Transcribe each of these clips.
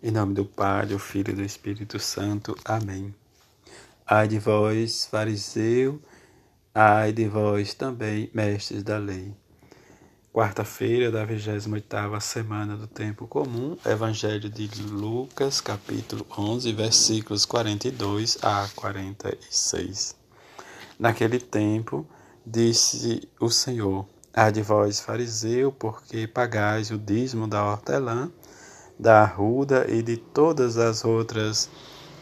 Em nome do Pai, do Filho e do Espírito Santo. Amém. Ai de vós, fariseu, ai de vós também, mestres da lei. Quarta-feira da 28ª semana do tempo comum, Evangelho de Lucas, capítulo 11, versículos 42 a 46. Naquele tempo, disse o Senhor: Ai de vós, fariseu, porque pagais o dízimo da hortelã, da arruda e de todas as outras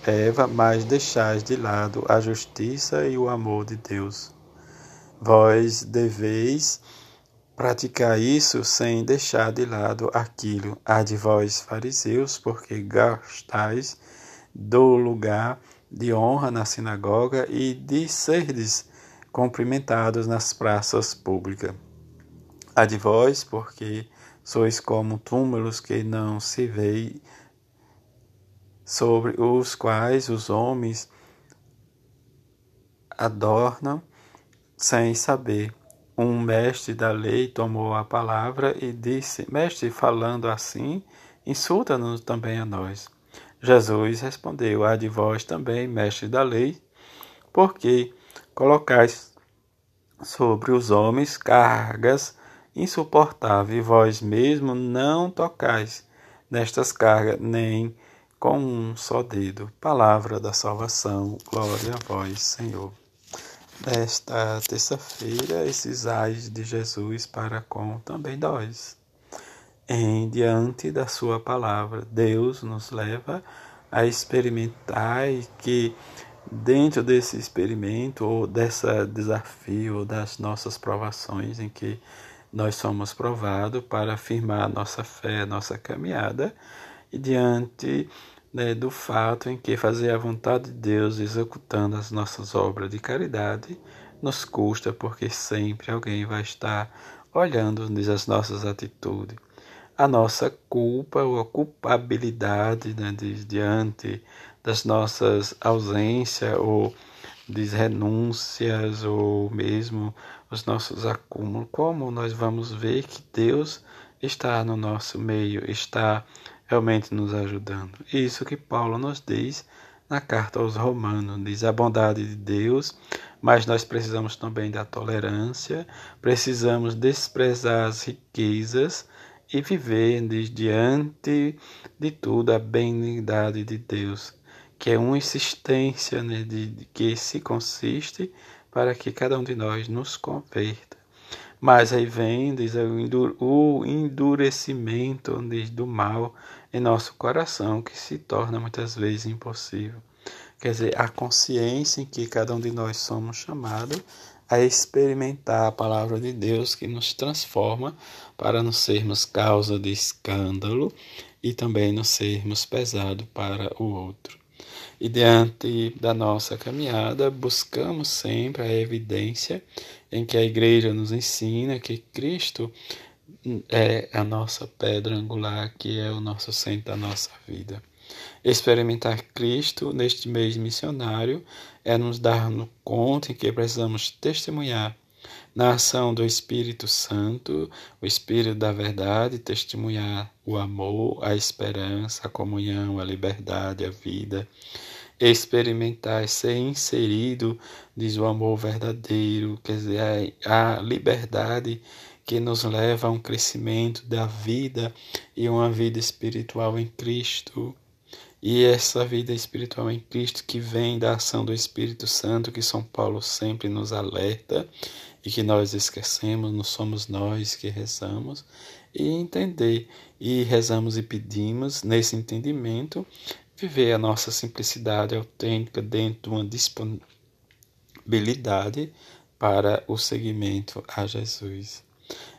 ervas, mas deixais de lado a justiça e o amor de Deus. Vós deveis praticar isso sem deixar de lado aquilo. Há de vós, fariseus, porque gastais do lugar de honra na sinagoga e de serdes cumprimentados nas praças públicas. Há de vós, porque sois como túmulos que não se veem, sobre os quais os homens adornam sem saber. Um mestre da lei tomou a palavra e disse: Mestre, falando assim, insulta-nos também a nós. Jesus respondeu: Há de vós também, mestre da lei, porque colocais sobre os homens cargas insuportável, e vós mesmo não tocais nestas cargas, nem com um só dedo. Palavra da salvação, glória a vós, Senhor. Nesta terça-feira, esses ais de Jesus para com também nós. Em diante da sua palavra, Deus nos leva a experimentar e que dentro desse experimento ou desse desafio das nossas provações em que nós somos provados para afirmar nossa fé, nossa caminhada, e diante né, do fato em que fazer a vontade de Deus executando as nossas obras de caridade nos custa, porque sempre alguém vai estar olhando as nossas atitudes. A nossa culpa ou a culpabilidade né, diante das nossas ausências ou renúncias ou mesmo os nossos acúmulos, como nós vamos ver que Deus está no nosso meio, está realmente nos ajudando. Isso que Paulo nos diz na carta aos Romanos, diz a bondade de Deus, mas nós precisamos também da tolerância, precisamos desprezar as riquezas e viver diante de tudo a benignidade de Deus, que é uma insistência né, de, de que se consiste para que cada um de nós nos converta. Mas aí vem diz, o endurecimento diz, do mal em nosso coração, que se torna muitas vezes impossível. Quer dizer, a consciência em que cada um de nós somos chamados a experimentar a palavra de Deus que nos transforma para não sermos causa de escândalo e também não sermos pesado para o outro. E diante da nossa caminhada, buscamos sempre a evidência em que a igreja nos ensina que Cristo é a nossa pedra angular, que é o nosso centro da nossa vida. Experimentar Cristo neste mês missionário é nos dar no conta em que precisamos testemunhar na ação do Espírito Santo, o Espírito da Verdade, testemunhar o amor, a esperança, a comunhão, a liberdade, a vida, experimentar, ser inserido, diz o amor verdadeiro, quer dizer, a liberdade que nos leva a um crescimento da vida e uma vida espiritual em Cristo. E essa vida espiritual em Cristo que vem da ação do Espírito Santo, que São Paulo sempre nos alerta e que nós esquecemos, não somos nós que rezamos, e entender, e rezamos e pedimos nesse entendimento, viver a nossa simplicidade autêntica dentro de uma disponibilidade para o seguimento a Jesus.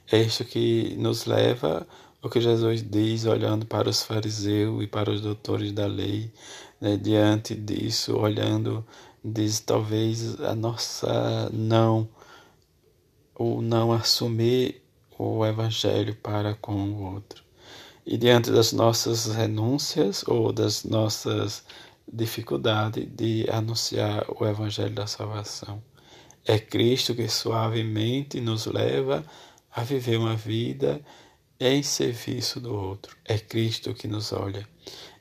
É isso que nos leva o que Jesus diz olhando para os fariseus e para os doutores da lei, né, diante disso, olhando, diz talvez a nossa não, ou não assumir o evangelho para com o outro. E diante das nossas renúncias ou das nossas dificuldades de anunciar o evangelho da salvação. É Cristo que suavemente nos leva a viver uma vida em serviço do outro. É Cristo que nos olha.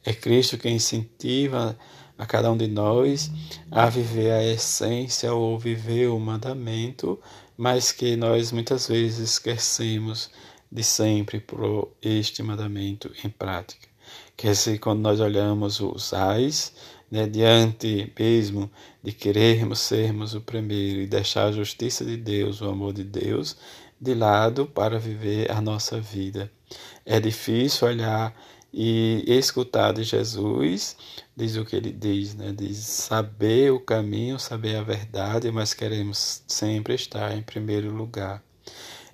É Cristo que incentiva a cada um de nós a viver a essência ou viver o mandamento, mas que nós muitas vezes esquecemos de sempre por este mandamento em prática. Quer dizer, quando nós olhamos os ais, né, diante mesmo de querermos sermos o primeiro e deixar a justiça de Deus, o amor de Deus, de lado para viver a nossa vida. É difícil olhar e escutar de Jesus, diz o que ele diz, né? diz saber o caminho, saber a verdade, mas queremos sempre estar em primeiro lugar.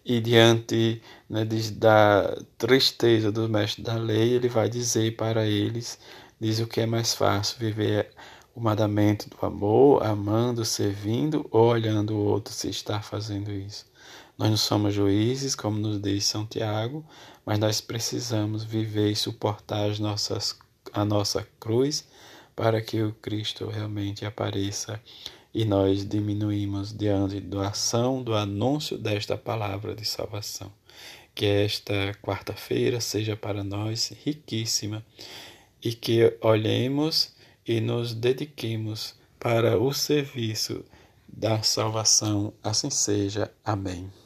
E diante né, da tristeza do mestre da lei, ele vai dizer para eles, diz o que é mais fácil, viver o mandamento do amor, amando, servindo ou olhando o outro se está fazendo isso. Nós não somos juízes, como nos diz São Tiago, mas nós precisamos viver e suportar as nossas, a nossa cruz para que o Cristo realmente apareça e nós diminuímos diante da ação, do anúncio desta palavra de salvação. Que esta quarta-feira seja para nós riquíssima e que olhemos e nos dediquemos para o serviço da salvação. Assim seja. Amém.